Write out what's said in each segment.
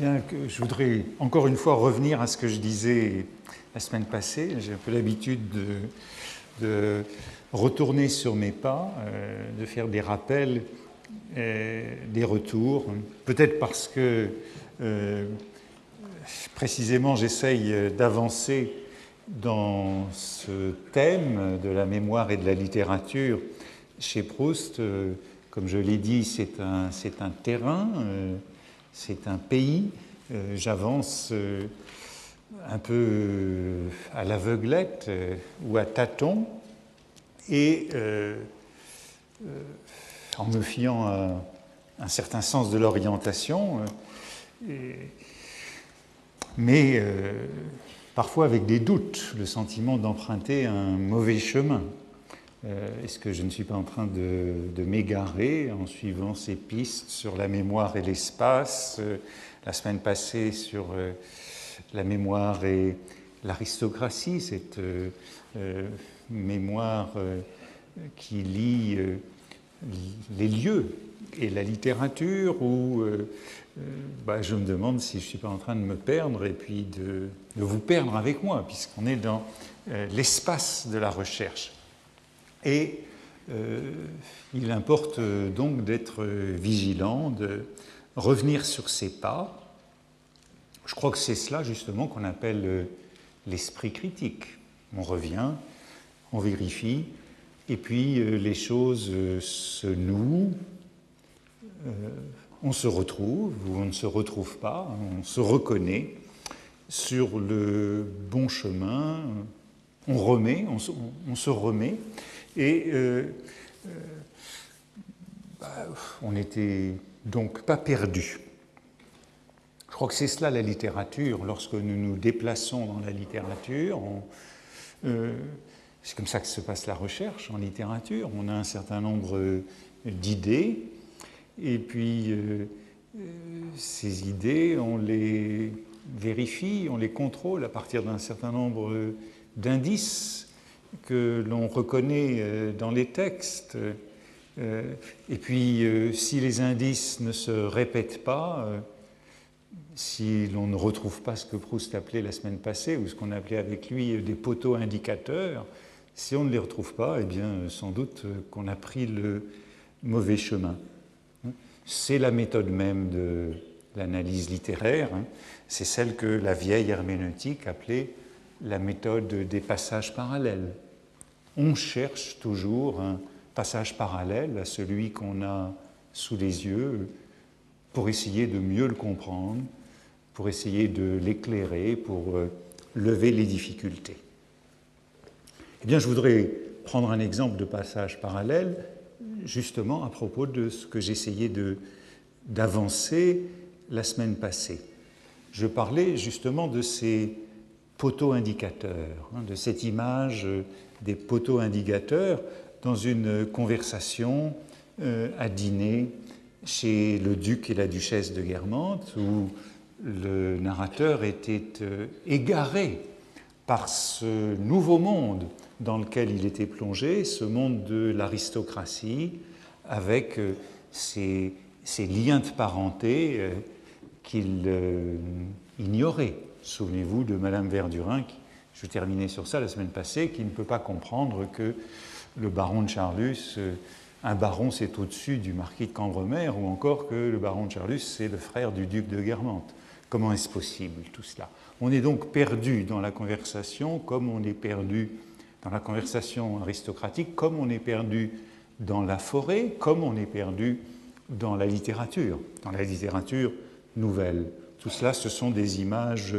Je voudrais encore une fois revenir à ce que je disais la semaine passée. J'ai un peu l'habitude de, retourner sur mes pas, euh, de faire des rappels, euh, des retours. Peut-être parce que euh, précisément j'essaye d'avancer dans ce thème de la mémoire et de la littérature chez Proust. Comme je l'ai dit, c'est un, terrain, c'est un pays. J'avance un peu euh, à l'aveuglette euh, ou à tâtons, et euh, en me fiant à un certain sens de l'orientation, mais parfois avec des doutes, le sentiment d'emprunter un mauvais chemin. Est-ce que je ne suis pas en train de, m'égarer en suivant ces pistes sur la mémoire et l'espace La semaine passée sur la mémoire et l'aristocratie, cette euh, euh, mémoire euh, qui lie les lieux et la littérature, où bah, je me demande si je ne suis pas en train de me perdre et puis de, vous perdre avec moi, puisqu'on est dans l'espace de la recherche. Et il importe donc d'être vigilant, de revenir sur ses pas, je crois que c'est cela justement qu'on appelle euh, l'esprit critique. On revient, on vérifie, et puis euh, les choses euh, se nouent, on se retrouve ou on ne se retrouve pas, on se reconnaît sur le bon chemin, on remet, on se, remet, et bah, on n'était donc pas perdu. Je crois que c'est cela la littérature. Lorsque nous nous déplaçons dans la littérature, euh, c'est comme ça que se passe la recherche en littérature. On a un certain nombre d'idées, et puis euh, euh, ces idées, on les vérifie, on les contrôle à partir d'un certain nombre d'indices que l'on reconnaît dans les textes. Et puis, si les indices ne se répètent pas, si l'on ne retrouve pas ce que Proust appelait la semaine passée, ou ce qu'on appelait avec lui des poteaux indicateurs, si on ne les retrouve pas, eh bien, sans doute qu'on a pris le mauvais chemin. C'est la méthode même de l'analyse littéraire, hein. c'est celle que la vieille herméneutique appelait la méthode des passages parallèles. On cherche toujours un passage parallèle à celui qu'on a sous les yeux pour essayer de mieux le comprendre, pour essayer de l'éclairer, pour euh, lever les difficultés. Eh bien, je voudrais prendre un exemple de passage parallèle, justement à propos de ce que j'essayais d'avancer la semaine passée. Je parlais justement de ces poteaux indicateurs, hein, de cette image des poteaux indicateurs dans une conversation euh, à dîner chez le duc et la duchesse de Guermantes, où le narrateur était euh, égaré par ce nouveau monde dans lequel il était plongé, ce monde de l'aristocratie, avec euh, ces, liens de parenté qu'il ignorait. Souvenez-vous de Madame Verdurin, qui, je terminais sur ça la semaine passée, qui ne peut pas comprendre que le baron de Charlus, un baron c'est au-dessus du marquis de Cambremer, ou encore que le baron de Charlus c'est le frère du duc de Guermantes. Comment est-ce possible tout cela? On est donc perdu dans la conversation comme on est perdu dans la conversation aristocratique, comme on est perdu dans la forêt, comme on est perdu dans la littérature, dans la littérature nouvelle. Tout cela, ce sont des images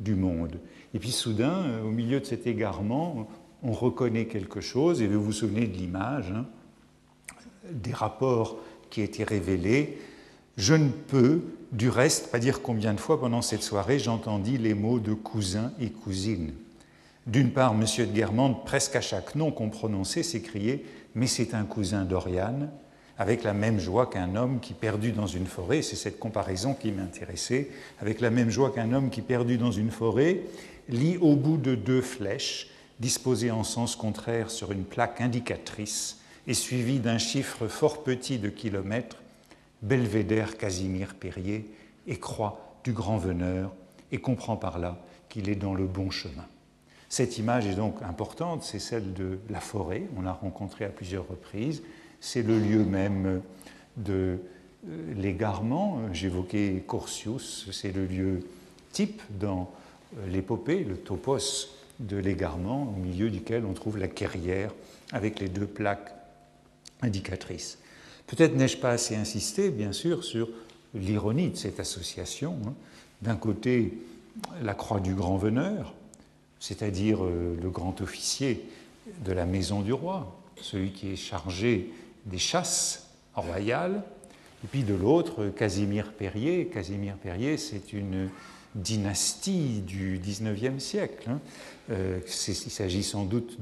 du monde. Et puis soudain, euh, au milieu de cet égarement, on reconnaît quelque chose, et vous vous souvenez de l'image, hein, des rapports qui étaient révélés. Je ne peux du reste, pas dire combien de fois pendant cette soirée j'entendis les mots de cousin et cousine. D'une part, M. de Guermantes, presque à chaque nom qu'on prononçait, s'écriait Mais c'est un cousin d'Oriane, avec la même joie qu'un homme qui, perdu dans une forêt, c'est cette comparaison qui m'intéressait, avec la même joie qu'un homme qui, perdu dans une forêt, lit au bout de deux flèches, disposées en sens contraire sur une plaque indicatrice et suivies d'un chiffre fort petit de kilomètres, Belvédère Casimir Perrier et croix du grand veneur et comprend par là qu'il est dans le bon chemin. Cette image est donc importante, c'est celle de la forêt, on l'a rencontrée à plusieurs reprises, c'est le lieu même de euh, l'égarement. J'évoquais Corsius, c'est le lieu type dans euh, l'épopée, le topos de l'égarement, au milieu duquel on trouve la carrière avec les deux plaques indicatrices. Peut-être n'ai-je pas assez insisté, bien sûr, sur l'ironie de cette association. Hein. D'un côté, la croix du grand veneur, c'est-à-dire euh, le grand officier de la maison du roi, celui qui est chargé des chasses royales, et puis de l'autre, Casimir Perrier. Casimir Perrier, c'est une dynastie du XIXe siècle. Hein. Euh, il s'agit sans doute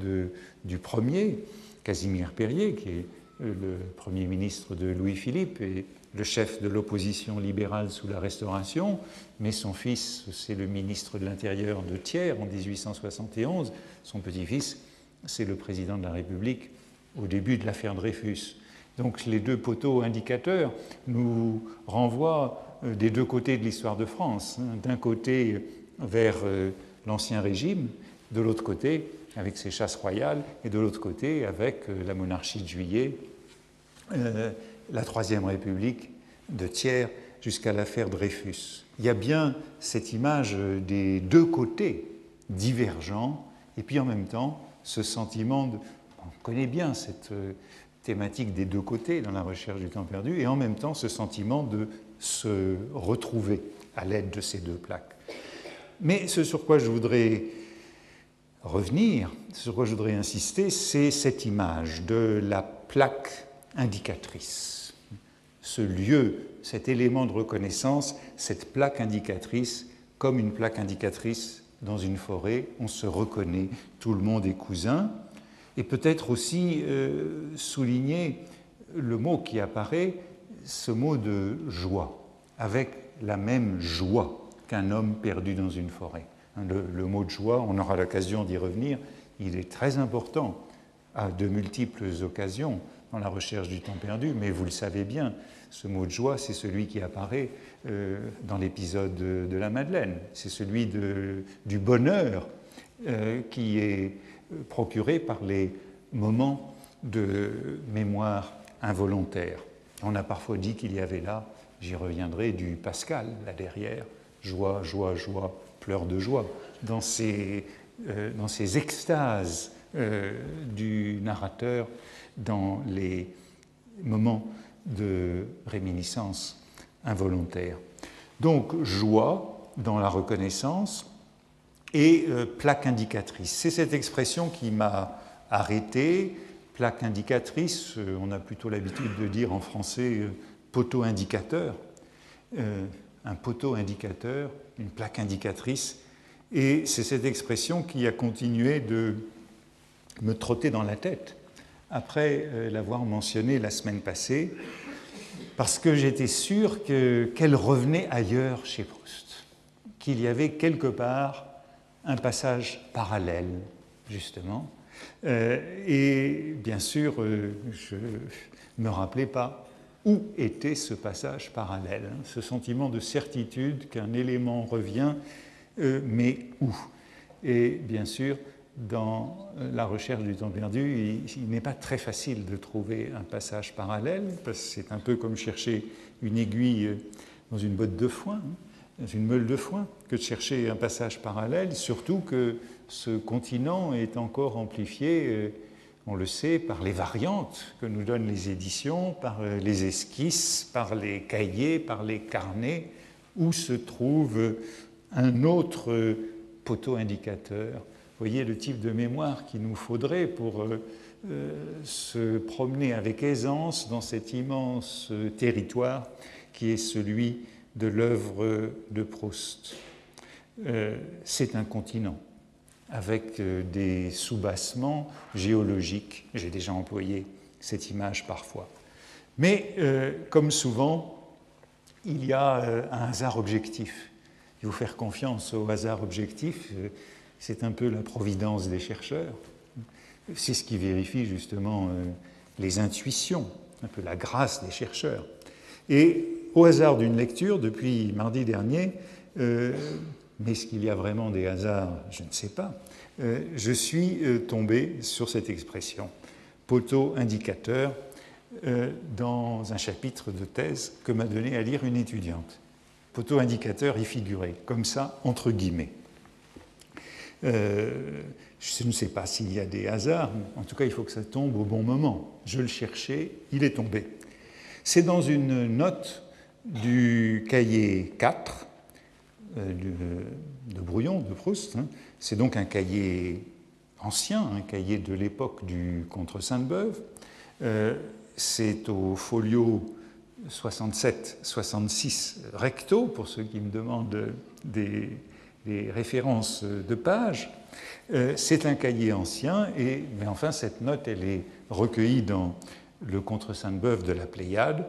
du premier, Casimir Perrier, qui est le premier ministre de Louis-Philippe et le chef de l'opposition libérale sous la Restauration, mais son fils, c'est le ministre de l'Intérieur de Thiers en 1871. Son petit-fils, c'est le président de la République au début de l'affaire Dreyfus. Donc les deux poteaux indicateurs nous renvoient euh, des deux côtés de l'histoire de France. Hein. D'un côté vers euh, l'Ancien Régime, de l'autre côté avec ses chasses royales, et de l'autre côté avec euh, la monarchie de Juillet, la Troisième République de Thiers jusqu'à l'affaire Dreyfus. Il y a bien cette image des deux côtés divergents, et puis en même temps ce sentiment de... On connaît bien cette thématique des deux côtés dans la recherche du temps perdu, et en même temps ce sentiment de se retrouver à l'aide de ces deux plaques. Mais ce sur quoi je voudrais revenir, ce sur quoi je voudrais insister, c'est cette image de la plaque indicatrice. Ce lieu, cet élément de reconnaissance, cette plaque indicatrice, comme une plaque indicatrice dans une forêt, on se reconnaît, tout le monde est cousin, et peut-être aussi euh, souligner le mot qui apparaît, ce mot de joie, avec la même joie qu'un homme perdu dans une forêt. Hein, le, mot de joie, on aura l'occasion d'y revenir, il est très important à de multiples occasions dans la recherche du temps perdu, mais vous le savez bien, ce mot de joie, c'est celui qui apparaît euh, dans l'épisode de, la Madeleine, c'est celui du bonheur euh, qui est procurés par les moments de mémoire involontaire. On a parfois dit qu'il y avait là, j'y reviendrai, du Pascal, là derrière, joie, joie, joie, pleurs de joie, dans ces, euh, dans ces extases euh, du narrateur dans les moments de réminiscence involontaire. Donc joie dans la reconnaissance, et euh, plaque indicatrice. C'est cette expression qui m'a arrêté. Plaque indicatrice, euh, on a plutôt l'habitude de dire en français euh, poteau indicateur. un poteau indicateur, une plaque indicatrice. Et c'est cette expression qui a continué de me trotter dans la tête après l'avoir mentionnée la semaine passée, parce que j'étais sûr qu'elle revenait ailleurs chez Proust, qu'il y avait quelque part un passage parallèle, justement. Euh, et bien sûr, euh, je ne me rappelais pas où était ce passage parallèle, hein, ce sentiment de certitude qu'un élément revient, euh, mais où Et bien sûr, dans la recherche du temps perdu, il, n'est pas très facile de trouver un passage parallèle, parce que c'est un peu comme chercher une aiguille dans une botte de foin. Hein une meule de foin que de chercher un passage parallèle, surtout que ce continent est encore amplifié, euh, on le sait, par les variantes que nous donnent les éditions, par euh, les esquisses, par les cahiers, par les carnets, où se trouve un autre poteau indicateur. Voyez le type de mémoire qu'il nous faudrait pour euh, se promener avec aisance dans cet immense territoire qui est celui de l'œuvre de Proust. Euh, c'est un continent avec euh, des soubassements géologiques. J'ai déjà employé cette image parfois. Mais euh, comme souvent, il y a un hasard objectif. Il faut faire confiance au hasard objectif. C'est un peu la providence des chercheurs. C'est ce qui vérifie justement les intuitions, un peu la grâce des chercheurs. Et au hasard d'une lecture depuis mardi dernier, euh, mais est-ce qu'il y a vraiment des hasards? Je ne sais pas. Euh, je suis euh, tombé sur cette expression, poteau indicateur, dans un chapitre de thèse que m'a donné à lire une étudiante. Poteau indicateur y figuré, comme ça, entre guillemets. je ne sais pas s'il y a des hasards, en tout cas il faut que ça tombe au bon moment. Je le cherchais, il est tombé. C'est dans une note du cahier 4 euh, de Brouillon, de Proust. Hein. C'est donc un cahier ancien, un cahier de l'époque du contre Sainte-Beuve. Euh, c'est au folio 67-66 recto, pour ceux qui me demandent des, références de pages. Euh, c'est un cahier ancien, et, mais enfin cette note, elle est recueillie dans le contre Sainte-Beuve de la Pléiade,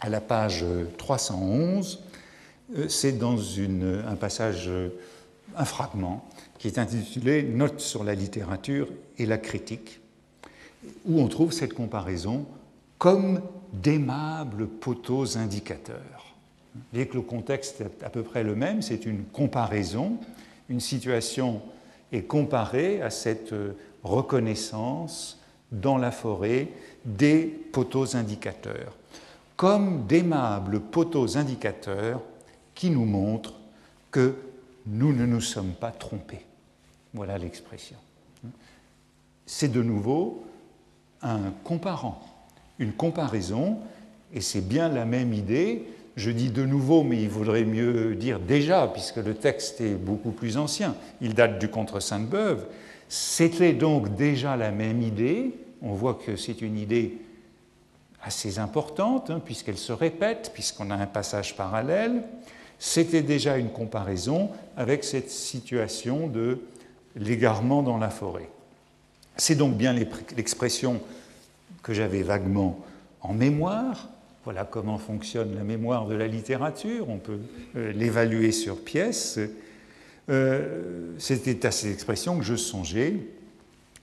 à la page 311. Euh, c'est dans un passage, un fragment, qui est intitulé Notes sur la littérature et la critique, où on trouve cette comparaison comme d'aimables poteaux indicateurs. Vous voyez que le contexte est à peu près le même, c'est une comparaison, une situation est comparée à cette reconnaissance dans la forêt des poteaux indicateurs, comme d'aimables poteaux indicateurs qui nous montrent que nous ne nous sommes pas trompés. Voilà l'expression. C'est de nouveau un comparant, une comparaison, et c'est bien la même idée. Je dis de nouveau, mais il vaudrait mieux dire déjà, puisque le texte est beaucoup plus ancien. Il date du contre Sainte-Beuve. C'était donc déjà la même idée, on voit que c'est une idée assez importante, hein, puisqu'elle se répète, puisqu'on a un passage parallèle. C'était déjà une comparaison avec cette situation de l'égarement dans la forêt. C'est donc bien l'expression que j'avais vaguement en mémoire. Voilà comment fonctionne la mémoire de la littérature. On peut euh, l'évaluer sur pièce. Euh, c'était à cette expression que je songeais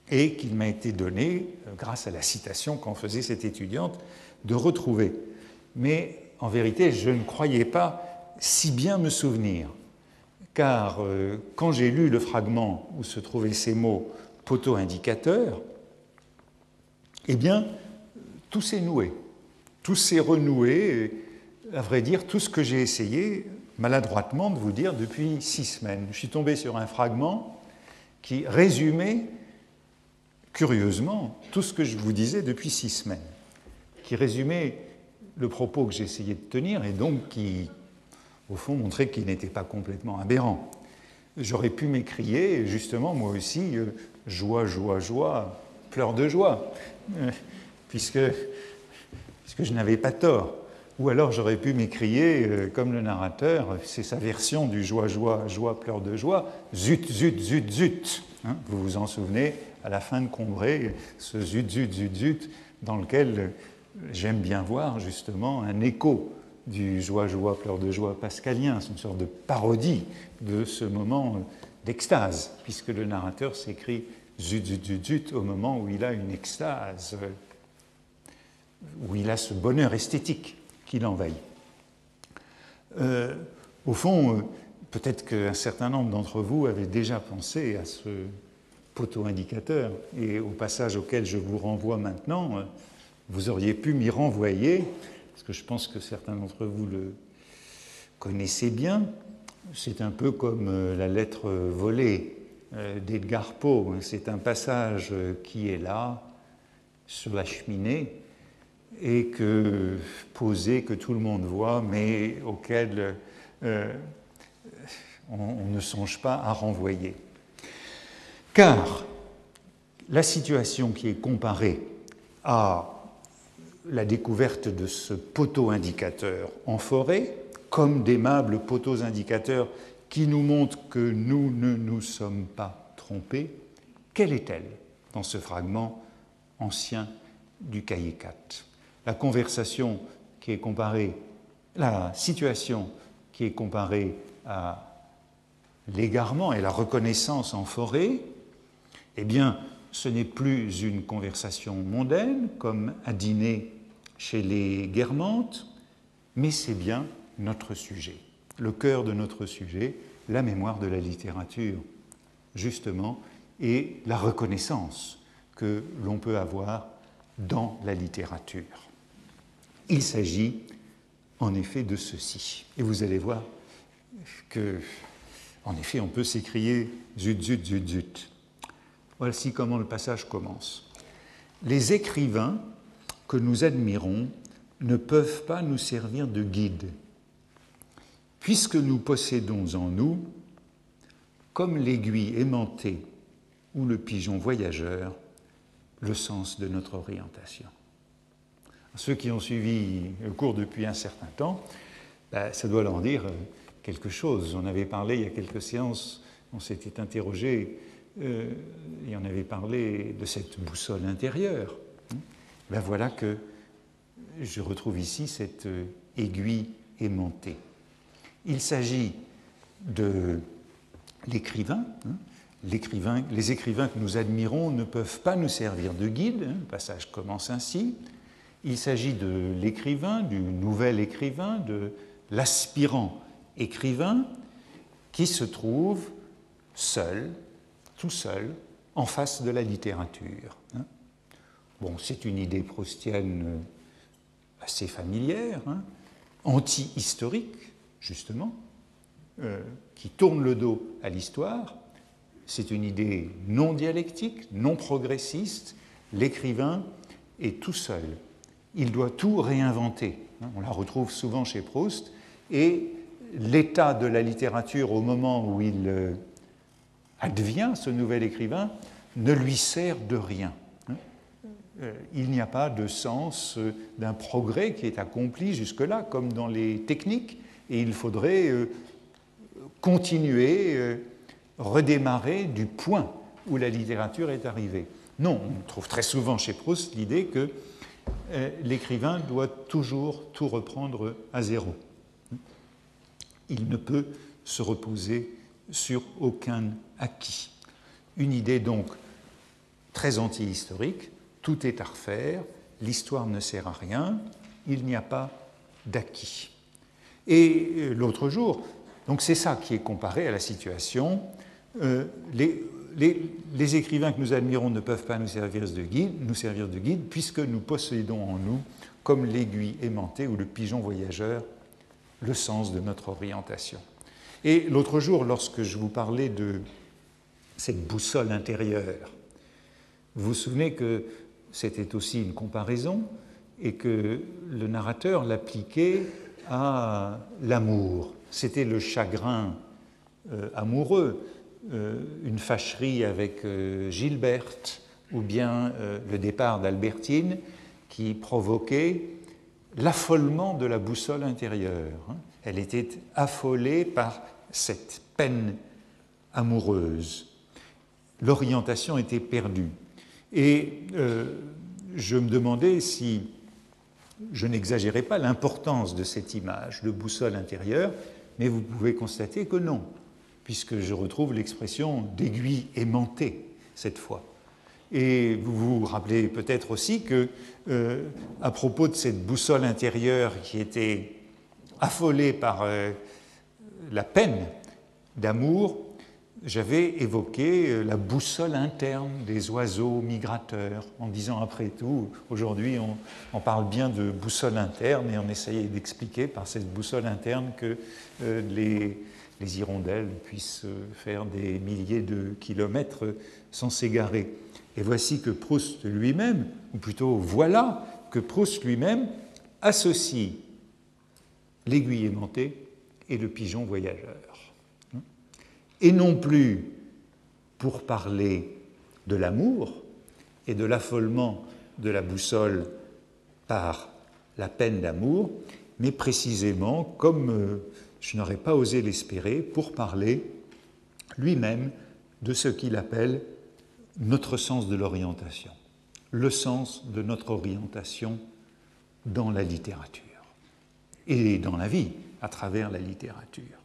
et qu'il m'a été donné, euh, grâce à la citation qu'en faisait cette étudiante, de retrouver. Mais en vérité, je ne croyais pas si bien me souvenir, car euh, quand j'ai lu le fragment où se trouvaient ces mots poteau indicateur, eh bien, tout s'est noué, tout s'est renoué, à vrai dire, tout ce que j'ai essayé maladroitement de vous dire depuis six semaines. Je suis tombé sur un fragment qui résumait curieusement tout ce que je vous disais depuis six semaines, qui résumait le propos que j'essayais de tenir et donc qui, au fond, montrait qu'il n'était pas complètement aberrant. J'aurais pu m'écrier, justement, moi aussi, euh, joie, joie, joie, pleurs de joie, euh, puisque, puisque je n'avais pas tort. Ou alors j'aurais pu m'écrier, euh, comme le narrateur, c'est sa version du joie, joie, joie, pleurs de joie, zut, zut, zut, zut. Hein, vous vous en souvenez, à la fin de Combray, ce zut, zut, zut, zut, dans lequel j'aime bien voir justement un écho du joie, joie, pleurs de joie pascalien. C'est une sorte de parodie de ce moment d'extase, puisque le narrateur s'écrit zut, zut, zut, zut au moment où il a une extase, où il a ce bonheur esthétique qui l'envahit. Euh, au fond, euh, peut-être qu'un certain nombre d'entre vous avaient déjà pensé à ce poteau indicateur. Et au passage auquel je vous renvoie maintenant, euh, vous auriez pu m'y renvoyer, parce que je pense que certains d'entre vous le connaissez bien. C'est un peu comme euh, la lettre volée euh, d'Edgar Poe. C'est un passage qui est là, sur la cheminée, et que posé, que tout le monde voit, mais auquel on ne songe pas à renvoyer. Car la situation qui est comparée à la découverte de ce poteau indicateur en forêt, comme d'aimables poteaux indicateurs qui nous montrent que nous ne nous sommes pas trompés, quelle est-elle dans ce fragment ancien du cahier 4 La conversation qui est comparée, la situation qui est comparée à l'égarement et la reconnaissance en forêt, eh bien, ce n'est plus une conversation mondaine comme un dîner chez les Guermantes, mais c'est bien notre sujet, le cœur de notre sujet, la mémoire de la littérature, justement, et la reconnaissance que l'on peut avoir dans la littérature. Il s'agit en effet de ceci. Et vous allez voir que, en effet, on peut s'écrier zut, zut, zut, zut. Voici comment le passage commence. Les écrivains que nous admirons ne peuvent pas nous servir de guide, puisque nous possédons en nous, comme l'aiguille aimantée ou le pigeon voyageur, le sens de notre orientation. Ceux qui ont suivi le cours depuis un certain temps, ben, ça doit leur dire quelque chose. On avait parlé il y a quelques séances, on s'était interrogé, euh, et avait parlé de cette boussole intérieure. Ben voilà que je retrouve ici cette euh, aiguille aimantée. Il s'agit de l'écrivain. Hein. l'écrivain. Les écrivains que nous admirons ne peuvent pas nous servir de guide. Hein. le passage commence ainsi. Il s'agit de l'écrivain, du nouvel écrivain, de l'aspirant écrivain qui se trouve seul, tout seul, en face de la littérature. Hein. Bon, c'est une idée proustienne assez familière, hein, anti-historique, justement, euh, qui tourne le dos à l'histoire. C'est une idée non dialectique, non progressiste. L'écrivain est tout seul. Il doit tout réinventer. Hein. On la retrouve souvent chez Proust. Et l'état de la littérature au moment où il euh, advient ce nouvel écrivain ne lui sert de rien. Euh, il n'y a pas de sens euh, d'un progrès qui est accompli jusque-là, comme dans les techniques, et il faudrait euh, continuer, redémarrer du point où la littérature est arrivée. Non, on trouve très souvent chez Proust l'idée que l'écrivain doit toujours tout reprendre à zéro. Il ne peut se reposer sur aucun acquis. Une idée donc très anti-historique, tout est à refaire, l'histoire ne sert à rien, il n'y a pas d'acquis. Et euh, l'autre jour, donc c'est ça qui est comparé à la situation, euh, les, écrivains que nous admirons ne peuvent pas nous servir de guide puisque nous possédons en nous, comme l'aiguille aimantée ou le pigeon voyageur, le sens de notre orientation. Et l'autre jour, lorsque je vous parlais de cette boussole intérieure, vous vous souvenez que c'était aussi une comparaison et que le narrateur l'appliquait à l'amour. C'était le chagrin euh, amoureux, euh, une fâcherie avec euh, Gilberte ou bien le départ d'Albertine qui provoquait l'affolement de la boussole intérieure. Hein. Elle était affolée par cette peine amoureuse. L'orientation était perdue. Et euh, je me demandais si je n'exagérais pas l'importance de cette image de boussole intérieure, mais vous pouvez constater que non, puisque je retrouve l'expression d'aiguille aimantée cette fois. Et vous vous rappelez peut-être aussi que, euh, à propos de cette boussole intérieure qui était affolée par euh, la peine d'amour, j'avais évoqué euh, la boussole interne des oiseaux migrateurs, en disant après tout, aujourd'hui on, parle bien de boussole interne et on essayait d'expliquer par cette boussole interne que euh, les, les, hirondelles puissent euh, faire des milliers de kilomètres sans s'égarer. Et voici que Proust lui-même, ou plutôt voilà que Proust lui-même associe l'aiguille aimantée et le pigeon voyageur. Et non plus pour parler de l'amour et de l'affolement de la boussole par la peine d'amour, mais précisément, comme euh, je n'aurais pas osé l'espérer, pour parler lui-même de ce qu'il appelle notre sens de l'orientation, le sens de notre orientation dans la littérature et dans la vie à travers la littérature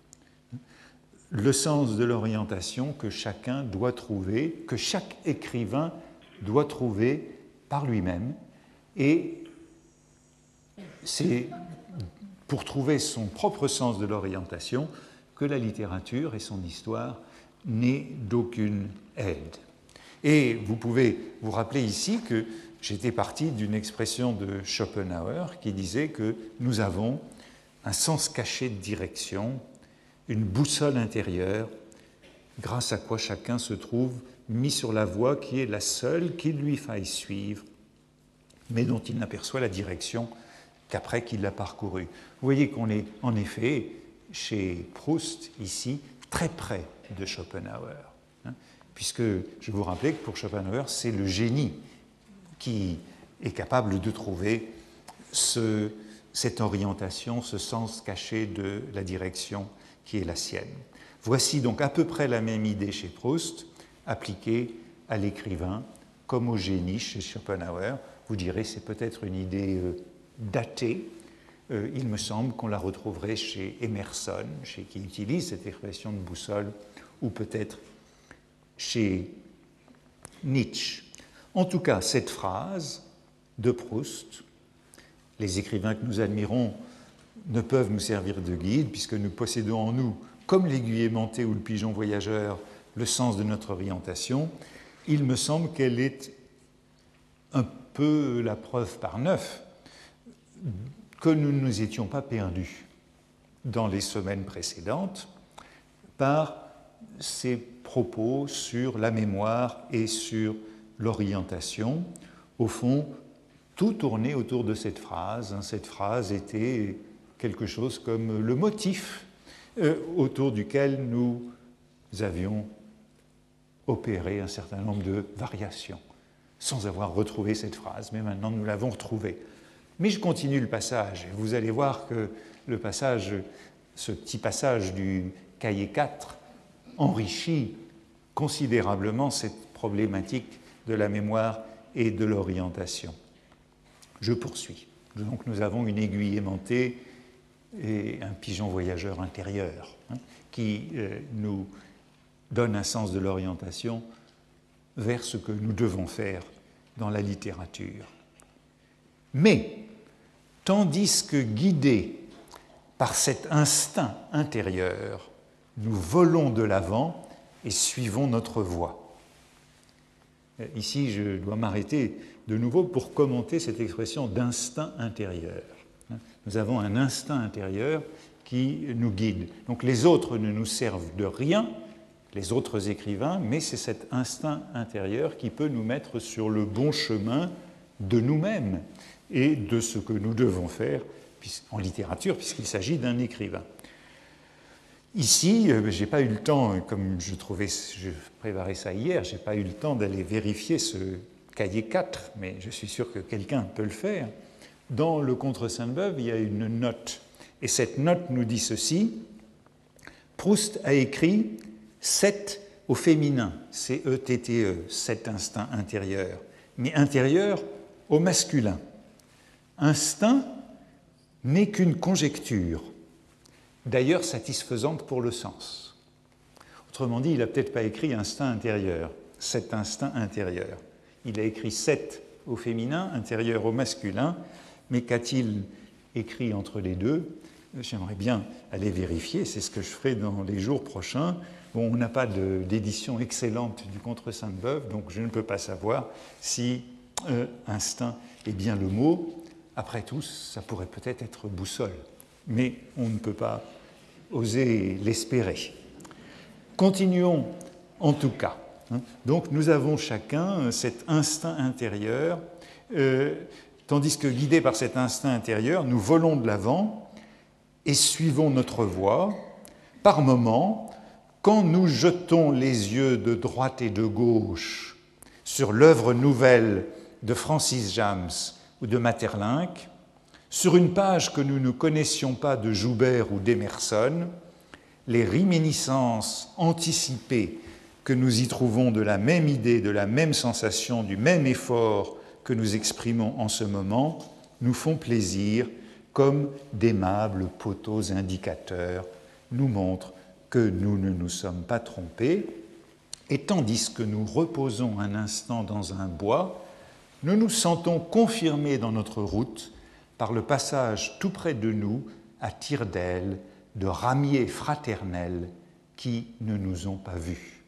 le sens de l'orientation que chacun doit trouver, que chaque écrivain doit trouver par lui-même. Et c'est pour trouver son propre sens de l'orientation que la littérature et son histoire n'aient d'aucune aide. Et vous pouvez vous rappeler ici que j'étais parti d'une expression de Schopenhauer qui disait que nous avons un sens caché de direction, une boussole intérieure, grâce à quoi chacun se trouve mis sur la voie qui est la seule qu'il lui faille suivre, mais dont il n'aperçoit la direction qu'après qu'il l'a parcourue. Vous voyez qu'on est en effet chez Proust ici très près de Schopenhauer, hein, puisque je vous rappelais que pour Schopenhauer, c'est le génie qui est capable de trouver ce, cette orientation, ce sens caché de la direction qui est la sienne. Voici donc à peu près la même idée chez Proust, appliquée à l'écrivain comme au génie chez Schopenhauer. Vous direz c'est peut-être une idée euh, datée. Euh, il me semble qu'on la retrouverait chez Emerson, chez qui utilise cette expression de boussole, ou peut-être chez Nietzsche. En tout cas, cette phrase de Proust, les écrivains que nous admirons ne peuvent nous servir de guide puisque nous possédons en nous, comme l'aiguille aimantée ou le pigeon voyageur, le sens de notre orientation. Il me semble qu'elle est un peu la preuve par neuf que nous ne nous étions pas perdus dans les semaines précédentes par ces propos sur la mémoire et sur l'orientation. Au fond, tout tournait autour de cette phrase. Hein. Cette phrase était quelque chose comme le motif euh, autour duquel nous avions opéré un certain nombre de variations, sans avoir retrouvé cette phrase, mais maintenant nous l'avons retrouvée. Mais je continue le passage, et vous allez voir que ce petit passage du cahier 4 enrichit considérablement cette problématique de la mémoire et de l'orientation. Je poursuis. Donc nous avons une aiguille aimantée et un pigeon voyageur intérieur hein, qui euh, nous donne un sens de l'orientation vers ce que nous devons faire dans la littérature. Mais, tandis que guidés par cet instinct intérieur, nous volons de l'avant et suivons notre voie. Ici, je dois m'arrêter de nouveau pour commenter cette expression d'instinct intérieur. Nous avons un instinct intérieur qui nous guide. Donc les autres ne nous servent de rien, les autres écrivains, mais c'est cet instinct intérieur qui peut nous mettre sur le bon chemin de nous-mêmes et de ce que nous devons faire en littérature, puisqu'il s'agit d'un écrivain. Ici, euh, je n'ai pas eu le temps, comme je trouvais, je préparais ça hier, je n'ai pas eu le temps d'aller vérifier ce cahier 4, mais je suis sûr que quelqu'un peut le faire. Dans le Contre Sainte-Beuve, il y a une note, et cette note nous dit ceci Proust a écrit 7 au féminin, C-E-T-T-E, e, cet instinct intérieur, mais intérieur au masculin. Instinct n'est qu'une conjecture d'ailleurs satisfaisante pour le sens. Autrement dit, il n'a peut-être pas écrit instinct intérieur, cet instinct intérieur. Il a écrit sept au féminin, intérieur au masculin, mais qu'a-t-il écrit entre les deux? J'aimerais bien aller vérifier, c'est ce que je ferai dans les jours prochains. Bon, on n'a pas d'édition excellente du Contre Sainte-Beuve, donc je ne peux pas savoir si euh, instinct est bien le mot. Après tout, ça pourrait peut-être être boussole mais on ne peut pas oser l'espérer. Continuons en tout cas. Hein. Donc nous avons chacun cet instinct intérieur, euh, tandis que guidés par cet instinct intérieur, nous volons de l'avant et suivons notre voie. Par moments, quand nous jetons les yeux de droite et de gauche sur l'œuvre nouvelle de Francis James ou de Maeterlinck, sur une page que nous ne connaissions pas de Joubert ou d'Emerson, les réminiscences anticipées que nous y trouvons de la même idée, de la même sensation, du même effort que nous exprimons en ce moment, nous font plaisir comme d'aimables poteaux indicateurs nous montrent que nous ne nous sommes pas trompés, et tandis que nous reposons un instant dans un bois, nous nous sentons confirmés dans notre route par le passage tout près de nous à tire-d'aile de ramiers fraternels qui ne nous ont pas vus.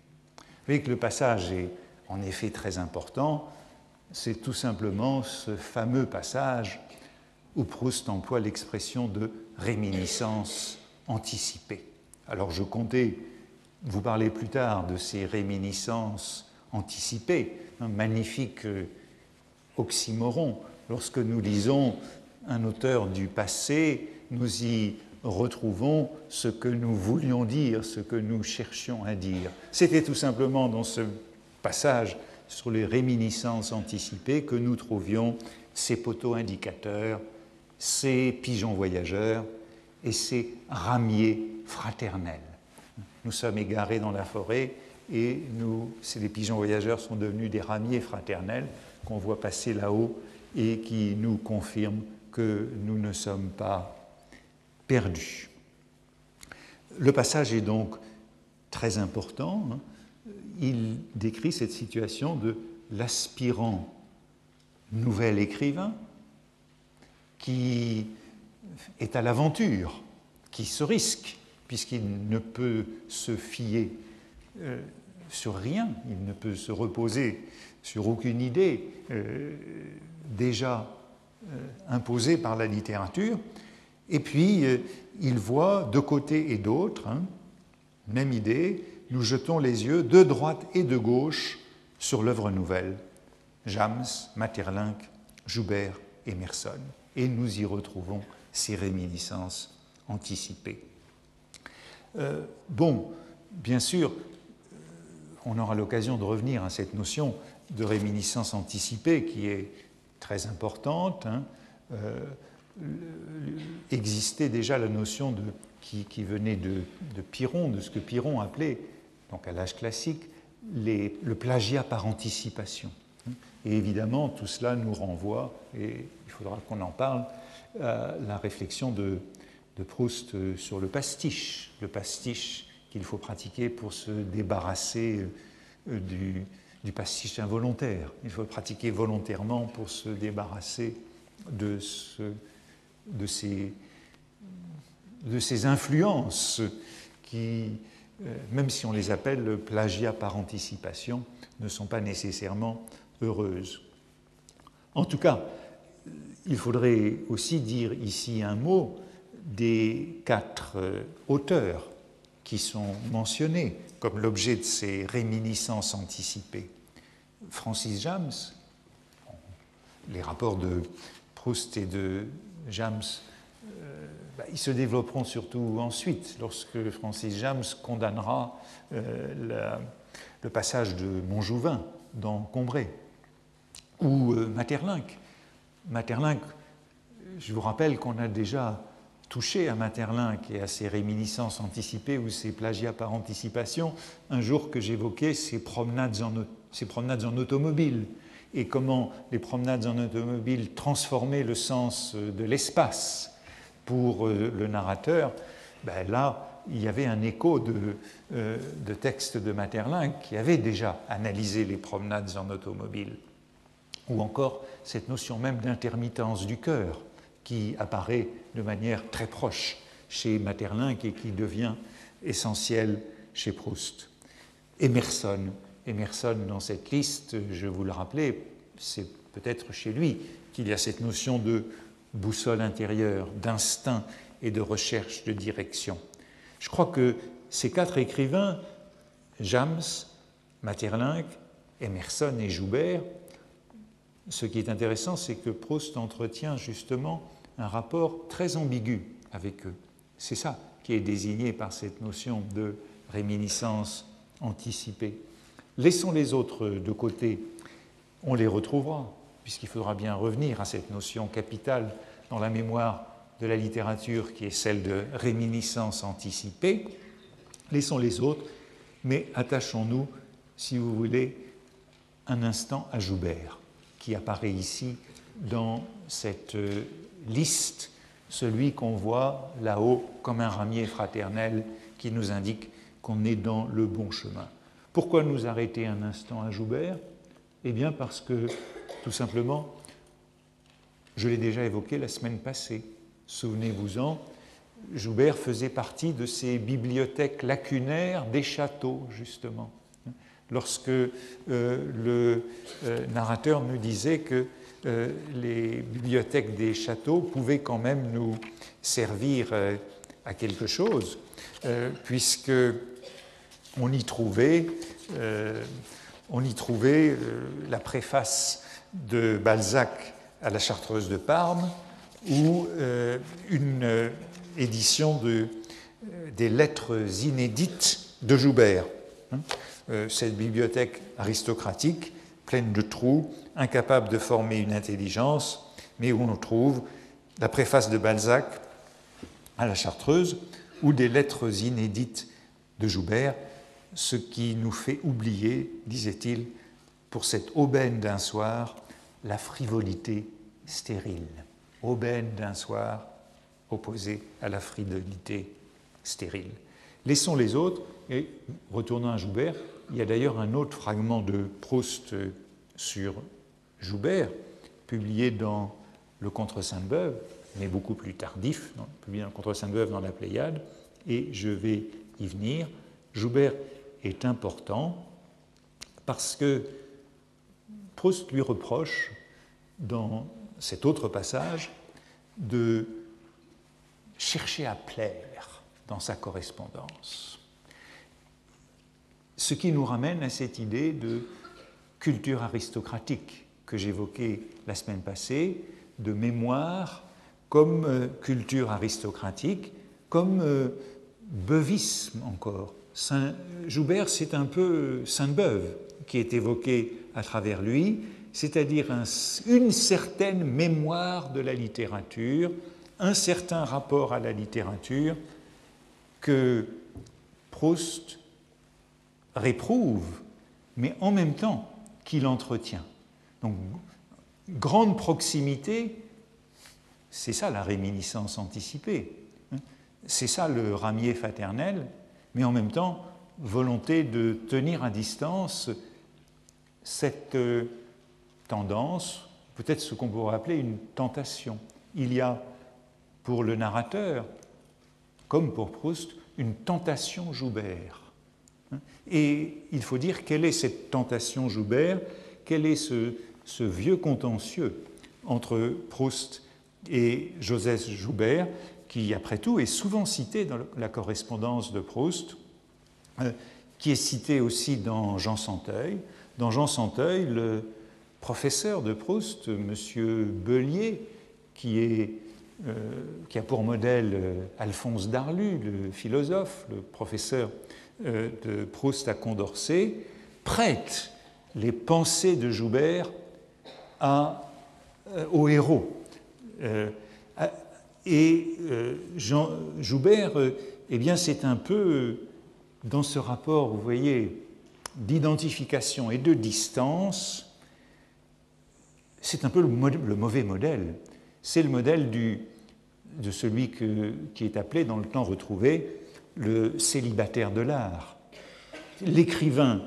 Voyez que le passage est en effet très important. C'est tout simplement ce fameux passage où Proust emploie l'expression de réminiscence anticipée. Alors je comptais vous parler plus tard de ces réminiscences anticipées, un magnifique euh, oxymoron. Lorsque nous lisons un auteur du passé, nous y retrouvons ce que nous voulions dire, ce que nous cherchions à dire. C'était tout simplement dans ce passage sur les réminiscences anticipées que nous trouvions ces poteaux indicateurs, ces pigeons voyageurs et ces ramiers fraternels. Nous sommes égarés dans la forêt et nous, les pigeons voyageurs sont devenus des ramiers fraternels qu'on voit passer là-haut et qui nous confirment que nous ne sommes pas Le passage est donc très important. Hein. Il décrit cette situation de l'aspirant nouvel écrivain qui est à l'aventure, qui se risque, puisqu'il ne peut se fier euh, sur rien, il ne peut se reposer sur aucune idée euh, déjà euh, imposée par la littérature. Et puis, il voit de côté et d'autre, hein, même idée, nous jetons les yeux de droite et de gauche sur l'œuvre nouvelle, Jams, Maeterlinck, Joubert, Emerson, et nous y retrouvons ces réminiscences anticipées. Euh, bon, bien sûr, euh, on aura l'occasion de revenir à cette notion de réminiscence anticipée qui est très importante. Hein. Euh, existait déjà la notion de, qui, venait de, de, Piron, de ce que Piron appelait, donc à l'âge classique, les, le plagiat par anticipation. Et évidemment, tout cela nous renvoie, et il faudra qu'on en parle, à la réflexion de, de Proust sur le pastiche, le pastiche qu'il faut pratiquer pour se débarrasser euh, du, du, pastiche involontaire. Il faut le pratiquer volontairement pour se débarrasser de, ce, de, ces, de ces influences qui, euh, même si on les appelle plagiat par anticipation, ne sont pas nécessairement heureuses. En tout cas, il faudrait aussi dire ici un mot des quatre euh, auteurs qui sont mentionnés comme l'objet de ces réminiscences anticipées. Francis James, les rapports de Proust et de James, euh, bah, ils se développeront surtout ensuite, lorsque Francis James condamnera euh, le passage de Montjouvin dans Combray, ou Materlinck. Materlinck, je vous rappelle qu'on a déjà touché à Materlinck et à ses réminiscences anticipées ou ses plagiats par anticipation un jour que j'évoquais ces promenades, en, ces promenades en automobile et comment les promenades en automobile transformaient le sens de l'espace pour euh, le narrateur. Ben là, il y avait un écho de, euh, de textes de Materlinck qui avait déjà analysé les promenades en automobile. Ou encore cette notion même d'intermittence du cœur qui apparaît de manière très proche chez Materlinck et qui devient essentiel chez Proust. Emerson, Emerson dans cette liste, je vous le rappelais, c'est peut-être chez lui qu'il y a cette notion de boussole intérieure, d'instinct et de recherche de direction. Je crois que ces quatre écrivains, James, Materlinck, Emerson et Joubert, ce qui est intéressant, c'est que Proust entretient justement un rapport très ambigu avec eux. C'est ça qui est désigné par cette notion de réminiscence anticipée. Laissons les autres de côté, on les retrouvera, puisqu'il faudra bien revenir à cette notion capitale dans la mémoire de la littérature qui est celle de réminiscence anticipée. Laissons les autres, mais attachons-nous, si vous voulez, un instant à Joubert qui apparaît ici dans cette liste, celui qu'on voit là-haut comme un ramier fraternel qui nous indique qu'on est dans le bon chemin. Pourquoi nous arrêter un instant à Joubert? Eh bien parce que, tout simplement, je l'ai déjà évoqué la semaine passée, souvenez-vous-en, Joubert faisait partie de ces bibliothèques lacunaires des châteaux, justement. Lorsque euh, le euh, narrateur nous disait que euh, les bibliothèques des châteaux pouvaient quand même nous servir à quelque chose, puisque on y trouvait, y trouvait la préface de Balzac à la Chartreuse de Parme ou une édition de, des lettres inédites de Joubert. Hein. Euh, cette bibliothèque aristocratique, pleine de trous, incapable de former une intelligence, mais où on trouve la préface de Balzac à la Chartreuse ou des lettres inédites de Joubert, ce qui nous fait oublier, disait-il, pour cette aubaine d'un soir, la frivolité stérile. Aubaine d'un soir opposée à la frivolité stérile. Laissons les autres et retournons à Joubert. Il y a d'ailleurs un autre fragment de Proust sur Joubert, publié dans Le Contre Sainte-Beuve, mais beaucoup plus tardif, publié dans Le Contre Sainte-Beuve dans la Pléiade, et je vais y venir. Joubert est important parce que Proust lui reproche, dans cet autre passage, de chercher à plaire dans sa correspondance. Ce qui nous ramène à cette idée de culture aristocratique que j'évoquais la semaine passée, de mémoire comme euh, culture aristocratique, comme euh, beuvisme encore. Saint, Joubert, c'est un peu Sainte-Beuve qui est évoqué à travers lui, c'est-à-dire une certaine mémoire de la littérature, un certain rapport à la littérature que Proust réprouve, mais en même temps qu'il entretient. Donc, grande proximité, c'est ça la réminiscence anticipée. Hein. C'est ça le ramier fraternel, mais en même temps, volonté de tenir à distance cette euh, tendance, peut-être ce qu'on pourrait appeler une tentation. Il y a pour le narrateur, comme pour Proust, une tentation Joubert. Et il faut dire quelle est cette tentation Joubert, quel est ce, vieux contentieux entre Proust et Joseph Joubert, qui, après tout, est souvent cité dans la correspondance de Proust, euh, qui est cité aussi dans Jean Santeuil. Dans Jean Santeuil, le professeur de Proust, M. Est euh, qui a pour modèle euh, Alphonse Darlu, le philosophe, le professeur de Proust à Condorcet, prête les pensées de Joubert au héros. Et Jean, Joubert, eh bien, c'est un peu dans ce rapport, vous voyez, d'identification et de distance, c'est un peu le, mauvais modèle. C'est le modèle de celui qui est appelé dans le temps retrouvé le célibataire de l'art. L'écrivain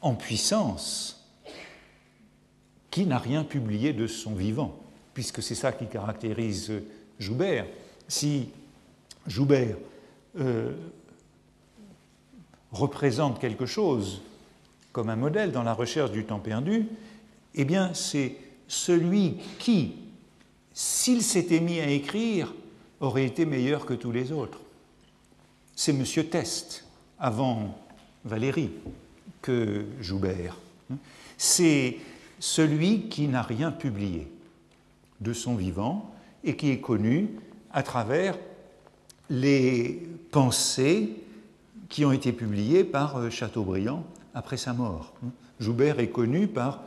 en puissance qui n'a rien publié de son vivant, puisque c'est ça qui caractérise Joubert. Si Joubert euh, représente quelque chose comme un modèle dans la recherche du temps perdu, eh bien c'est celui qui, s'il s'était mis à écrire, aurait été meilleur que tous les autres. C'est M. Test, avant Valérie, que Joubert. C'est celui qui n'a rien publié de son vivant et qui est connu à travers les pensées qui ont été publiées par euh, Chateaubriand après sa mort. Joubert est connu par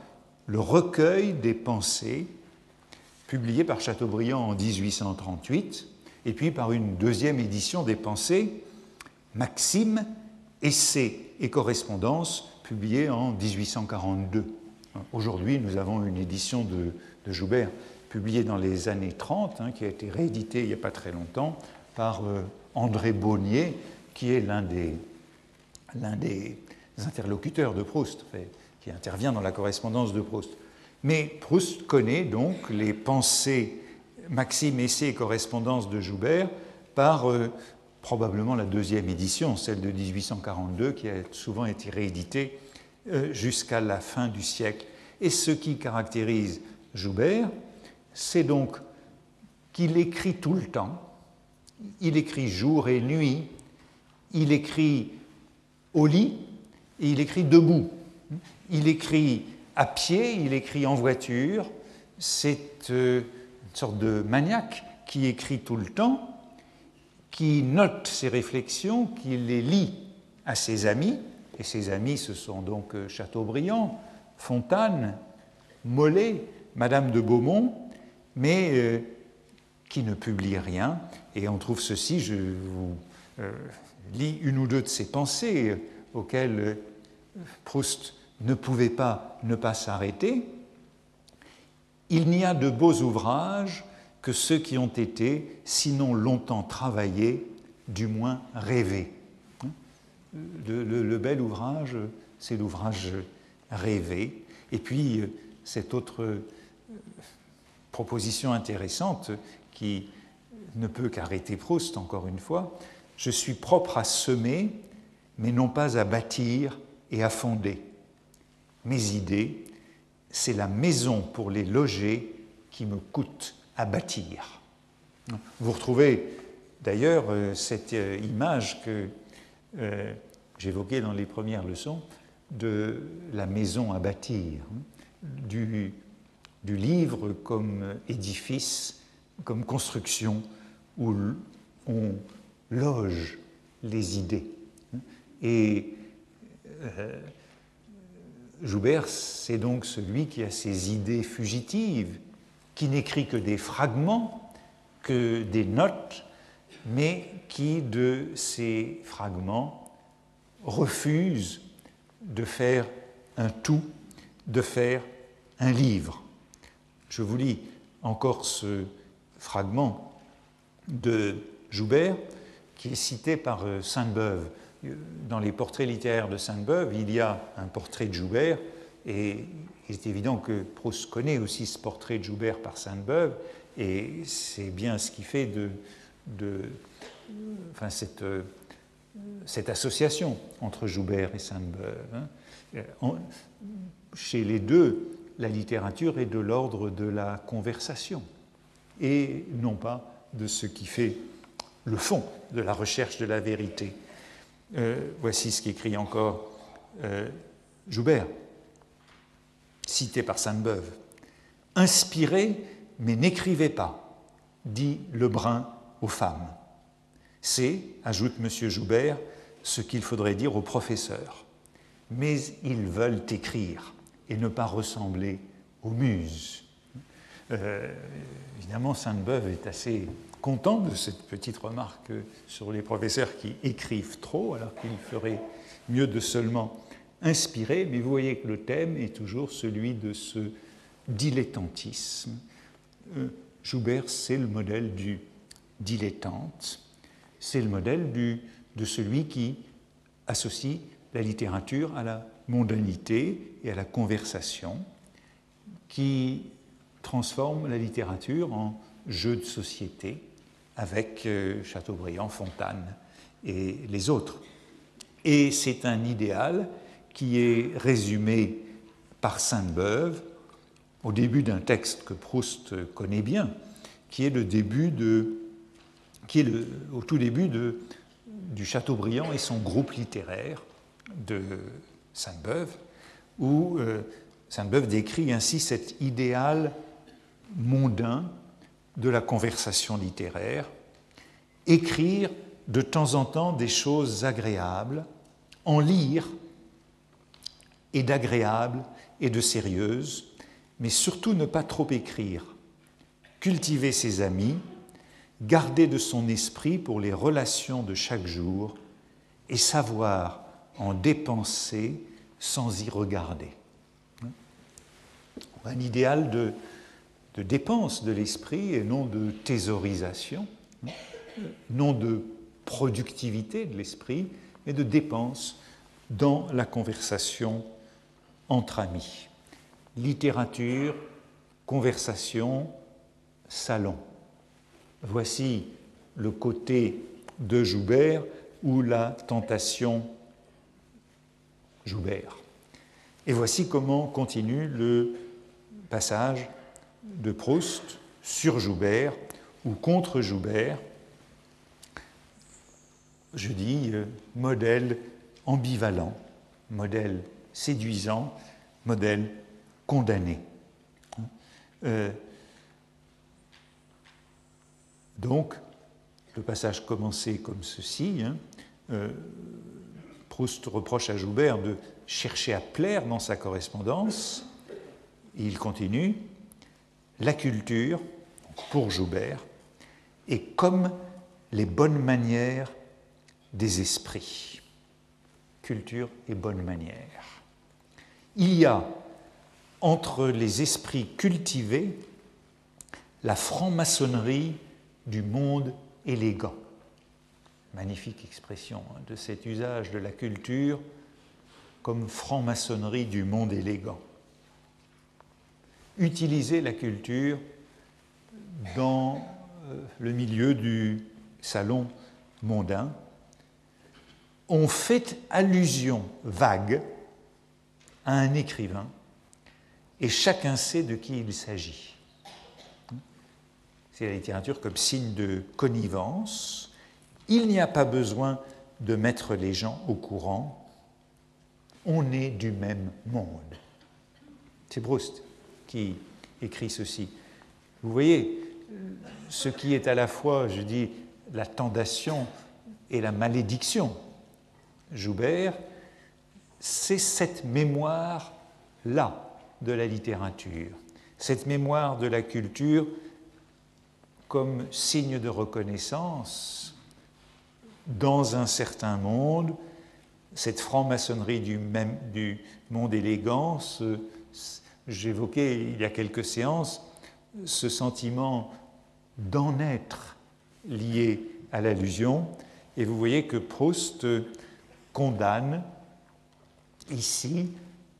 le recueil des pensées publié par Chateaubriand en 1838, et puis par une deuxième édition des Pensées, Maxime, Essais et correspondances, publiée en 1842. Aujourd'hui, nous avons une édition de, Joubert publiée dans les années 30, hein, qui a été rééditée il n'y a pas très longtemps par euh, André Bonnier, qui est l'un des, l'un des interlocuteurs de Proust, qui intervient dans la correspondance de Proust. Mais Proust connaît donc les pensées, maximes, essais et correspondances de Joubert par euh, probablement la deuxième édition, celle de 1842, qui a souvent été rééditée euh, jusqu'à la fin du siècle. Et ce qui caractérise Joubert, c'est donc qu'il écrit tout le temps, il écrit jour et nuit, il écrit au lit et il écrit debout. Il écrit à pied, il écrit en voiture. C'est euh, une sorte de maniaque qui écrit tout le temps, qui note ses réflexions, qui les lit à ses amis, et ses amis ce sont donc euh, Chateaubriand, Fontane, Mollet, Madame de Beaumont, mais euh, qui ne publie rien. Et on trouve ceci, je vous lis une ou deux de ses pensées auxquelles Proust ne pouvait pas ne pas s'arrêter. Il n'y a de beaux ouvrages que ceux qui ont été, sinon longtemps travaillés, du moins rêvés. Le, bel ouvrage, c'est l'ouvrage rêvé. Et puis, cette autre proposition intéressante qui ne peut qu'arrêter Proust, encore une fois, je suis propre à semer, mais non pas à bâtir et à fonder. Mes idées, c'est la maison pour les loger qui me coûte à bâtir. Vous retrouvez d'ailleurs euh, cette euh, image que euh, j'évoquais dans les premières leçons de la maison à bâtir, hein, du, du livre comme édifice, comme construction où on loge les idées. Et euh, Joubert, c'est donc celui qui a ses idées fugitives, qui n'écrit que des fragments, que des notes, mais qui, de ces fragments, refuse de faire un tout, de faire un livre. Je vous lis encore ce fragment de Joubert qui est cité par euh, Sainte-Beuve dans les portraits littéraires de Sainte-Beuve, il y a un portrait de Joubert, et il est évident que Proust connaît aussi ce portrait de Joubert par Sainte-Beuve, et c'est bien ce qui fait de, cette, cette, association entre Joubert et Sainte-Beuve. Hein. Chez les deux, la littérature est de l'ordre de la conversation, et non pas de ce qui fait le fond de la recherche de la vérité. Euh, voici ce qu'écrit encore euh, Joubert, cité par Sainte-Beuve. Inspirez, mais n'écrivez pas, dit Lebrun aux femmes. C'est, ajoute M. Joubert, ce qu'il faudrait dire aux professeurs. Mais ils veulent écrire et ne pas ressembler aux muses. Euh, évidemment, Sainte-Beuve est assez content de cette petite remarque sur les professeurs qui écrivent trop, alors qu'il ferait mieux de seulement inspirer, mais vous voyez que le thème est toujours celui de ce dilettantisme. Euh, Joubert, c'est le modèle du dilettante, c'est le modèle de celui qui associe la littérature à la mondanité et à la conversation, qui transforme la littérature en jeu de société, avec euh, Chateaubriand, Fontane et les autres. Et c'est un idéal qui est résumé par Sainte-Beuve au début d'un texte que Proust connaît bien, qui est le début de, qui est au tout début de, du Chateaubriand et son groupe littéraire de Sainte-Beuve, où euh, Sainte-Beuve décrit ainsi cet idéal mondain de la conversation littéraire, écrire de temps en temps des choses agréables, en lire et d'agréables et de sérieuses, mais surtout ne pas trop écrire, cultiver ses amis, garder de son esprit pour les relations de chaque jour et savoir en dépenser sans y regarder. Un idéal de dépense de l'esprit et non de thésaurisation, non de productivité de l'esprit, mais de dépense dans la conversation entre amis. Littérature, conversation, salon. Voici le côté de Joubert ou la tentation Joubert. Et voici comment continue le passage de Proust sur Joubert ou contre Joubert. Je dis euh, modèle ambivalent, modèle séduisant, modèle condamné. Euh, donc, le passage commençait comme ceci. Hein. Euh, Proust reproche à Joubert de chercher à plaire dans sa correspondance. Il continue La culture, pour Joubert, est comme les bonnes manières des esprits. Culture et bonnes manières. Il y a entre les esprits cultivés la franc-maçonnerie du monde élégant. Magnifique expression hein, de cet usage de la culture comme franc-maçonnerie du monde élégant. Utiliser la culture dans euh, le milieu du salon mondain. On fait allusion vague à un écrivain et chacun sait de qui il s'agit. C'est la littérature comme signe de connivence. Il n'y a pas besoin de mettre les gens au courant. On est du même monde. C'est Proust qui écrit ceci. Vous voyez, ce qui est à la fois, je dis, la tentation et la malédiction. Joubert, c'est cette mémoire-là de la littérature, cette mémoire de la culture comme signe de reconnaissance dans un certain monde, cette franc-maçonnerie du, monde élégant, j'évoquais il y a quelques séances, ce sentiment d'en être lié à l'allusion, et vous voyez que Proust condamne ici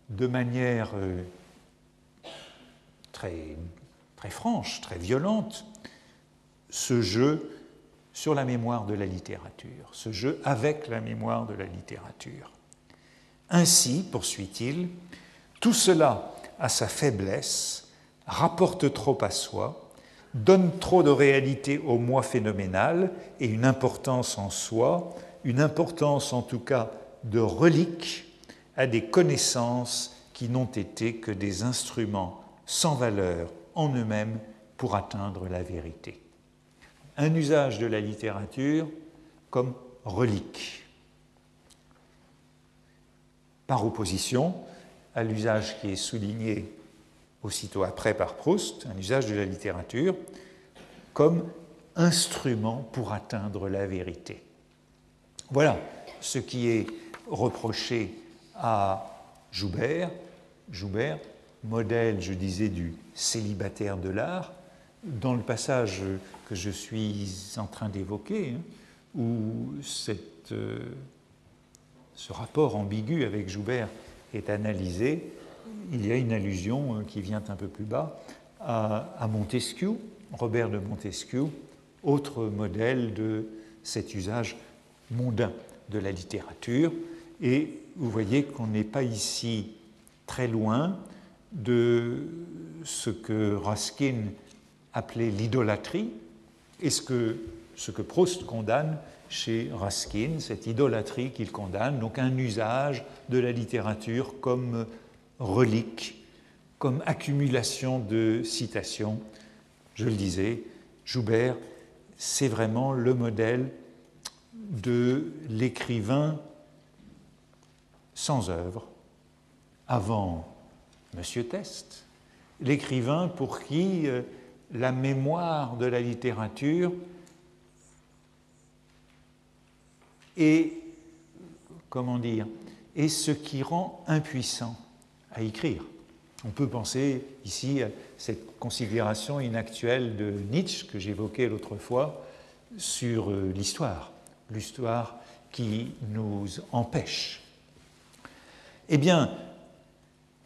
de manière euh, très, très franche, très violente, ce jeu sur la mémoire de la littérature, ce jeu avec la mémoire de la littérature. Ainsi, poursuit-il, tout cela a sa faiblesse, rapporte trop à soi, donne trop de réalité au moi phénoménal et une importance en soi, une importance en tout cas de relique à des connaissances qui n'ont été que des instruments sans valeur en eux-mêmes pour atteindre la vérité. Un usage de la littérature comme relique, par opposition à l'usage qui est souligné aussitôt après par Proust, un usage de la littérature comme instrument pour atteindre la vérité. Voilà ce qui est reproché à Joubert. Joubert modèle, je disais, du célibataire de l'art, dans le passage que je suis en train d'évoquer, hein, où euh, ce rapport ambigu avec Joubert est analysé, il y a une allusion euh, qui vient un peu plus bas à, Montesquieu, Robert de Montesquieu, autre modèle de cet usage mondain de la littérature. Et vous voyez qu'on n'est pas ici très loin de ce que Ruskin appelait l'idolâtrie et ce que, ce que Proust condamne chez Ruskin, cette idolâtrie qu'il condamne, donc un usage de la littérature comme relique, comme accumulation de citations. Je le disais, Joubert, c'est vraiment le modèle de l'écrivain sans œuvre avant Monsieur Test, l'écrivain pour qui euh, la mémoire de la littérature est, comment dire, est ce qui rend impuissant à écrire. On peut penser ici à cette considération inactuelle de Nietzsche que j'évoquais l'autre fois sur euh, l'histoire, l'histoire qui nous empêche. Eh bien,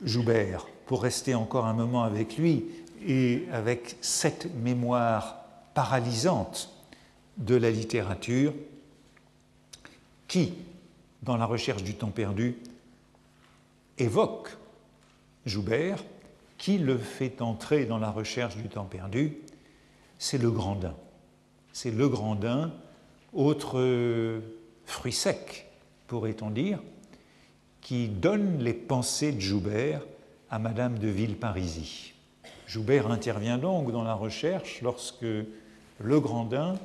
Joubert, pour rester encore un moment avec lui et avec cette mémoire paralysante de la littérature qui, dans la recherche du temps perdu, évoque Joubert, qui le fait entrer dans la recherche du temps perdu, c'est le Grandin. C'est le Grandin, autre fruit sec, pourrait-on dire, qui donne les pensées de Joubert à Madame de Villeparisis. Joubert intervient donc dans la recherche lorsque le Grandin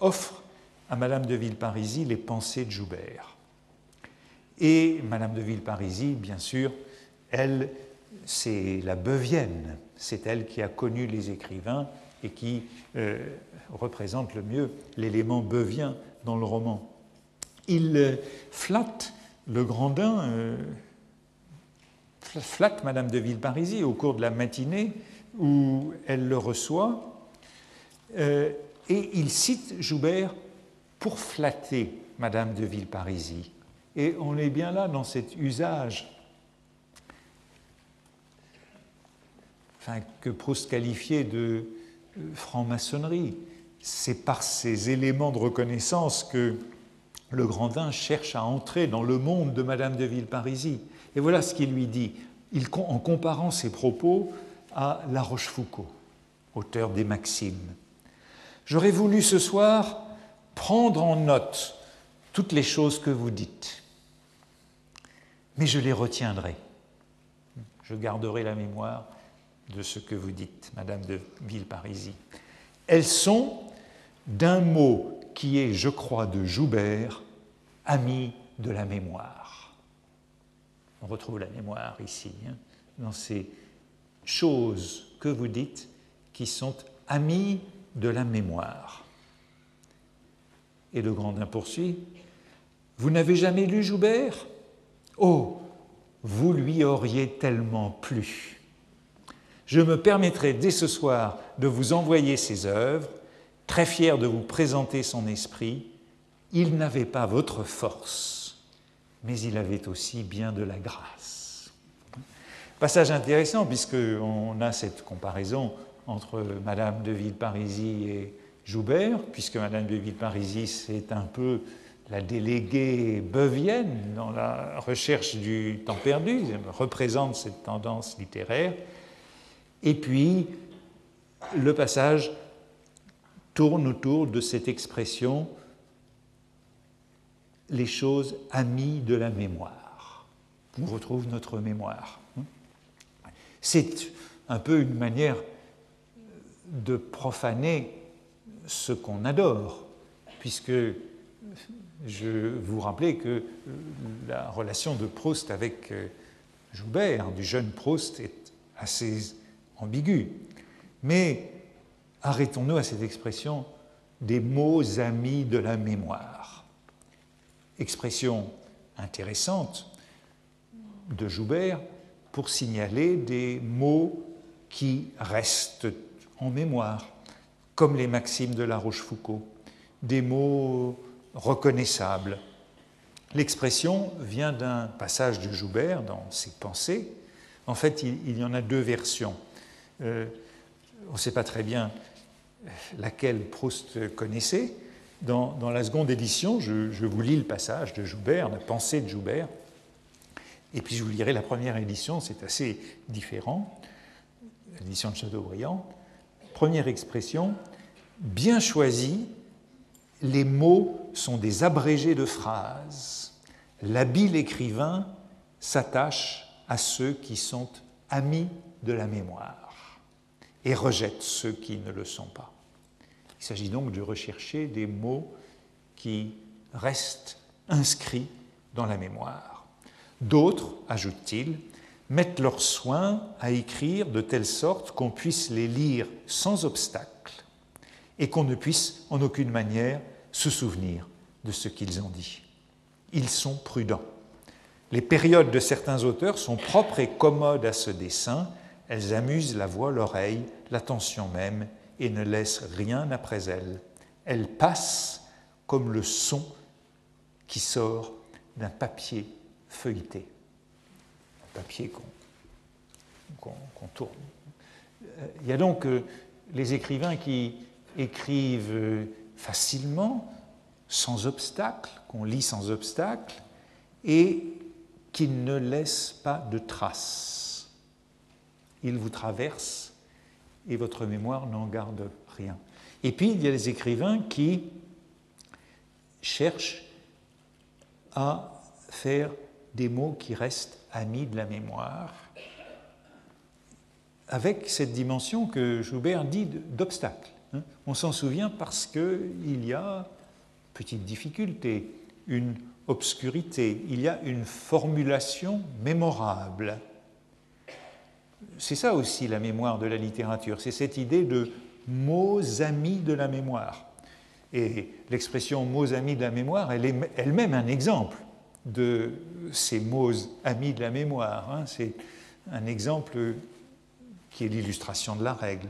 offre à Madame de Villeparisis les pensées de Joubert. Et Madame de Villeparisis, bien sûr, elle, c'est la Beuvienne, c'est elle qui a connu les écrivains et qui euh, représente le mieux l'élément beuvien dans le roman. Il flatte le Grandin, euh, flatte Madame de Villeparisis au cours de la matinée où elle le reçoit, et il cite Joubert pour flatter Madame de Villeparisis. Et on est bien là dans cet usage que Proust qualifiait de euh, franc-maçonnerie. C'est par ces éléments de reconnaissance que le Grandin cherche à entrer dans le monde de Madame de Villeparisis. Et voilà ce qu'il lui dit, en comparant ses propos à La Rochefoucauld, auteur des Maximes. J'aurais voulu ce soir prendre en note toutes les choses que vous dites, mais je les retiendrai. Je garderai la mémoire de ce que vous dites, Madame de Villeparisis. Elles sont d'un mot qui est, je crois, de Joubert, ami de la mémoire. On retrouve la mémoire ici, hein, dans ces choses que vous dites qui sont amis de la mémoire. Et le Grandin poursuit Vous n'avez jamais lu Joubert? Oh, vous lui auriez tellement plu. Je me permettrai dès ce soir de vous envoyer ses œuvres, très fier de vous présenter son esprit. Il n'avait pas votre force, mais il avait aussi bien de la grâce. Passage intéressant puisqu'on a cette comparaison entre Madame de Villeparisis et Joubert, puisque Madame de Villeparisis c'est un peu la déléguée beuvienne dans la recherche du temps perdu, représente cette tendance littéraire. Et puis, le passage tourne autour de cette expression les choses amies de la mémoire. On retrouve notre mémoire. C'est un peu une manière de profaner ce qu'on adore, puisque je vous rappelais que la relation de Proust avec euh, Joubert, du jeune Proust, est assez ambiguë. Mais arrêtons-nous à cette expression des mots amis de la mémoire. Expression intéressante de Joubert pour signaler des mots qui restent en mémoire, comme les maximes de La Rochefoucauld, des mots reconnaissables. L'expression vient d'un passage de Joubert dans ses pensées. En fait, il, y en a deux versions. Euh, on ne sait pas très bien laquelle Proust connaissait. Dans, la seconde édition, je, je, vous lis le passage de Joubert, la pensée de Joubert, et puis je vous lirai la première édition, c'est assez différent, l'édition de Chateaubriand. Première expression, bien choisie, les mots sont des abrégés de phrases. L'habile écrivain s'attache à ceux qui sont amis de la mémoire et rejette ceux qui ne le sont pas. Il s'agit donc de rechercher des mots qui restent inscrits dans la mémoire. D'autres, ajoute-t-il, mettent leur soin à écrire de telle sorte qu'on puisse les lire sans obstacle et qu'on ne puisse en aucune manière se souvenir de ce qu'ils ont dit. Ils sont prudents. Les périodes de certains auteurs sont propres et commodes à ce dessin, elles amusent la voix, l'oreille, l'attention même, et ne laissent rien après elles. Elles passent comme le son qui sort d'un papier feuilleté, un papier qu'on tourne. Il y a donc euh, les écrivains qui écrivent euh, facilement, sans obstacle, qu'on lit sans obstacle, et qui ne laisse pas de traces. Il vous traverse et votre mémoire n'en garde rien. Et puis, il y a les écrivains qui cherchent à faire des mots qui restent amis de la mémoire, avec cette dimension que Joubert dit d'obstacle. Hein. On s'en souvient parce qu'il y a petite difficulté, une obscurité, il y a une formulation mémorable. C'est ça aussi la mémoire de la littérature, c'est cette idée de mots amis de la mémoire. Et l'expression mots amis de la mémoire, elle est elle-même un exemple de ces mots amis de la mémoire. Hein. C'est un exemple qui est l'illustration de la règle.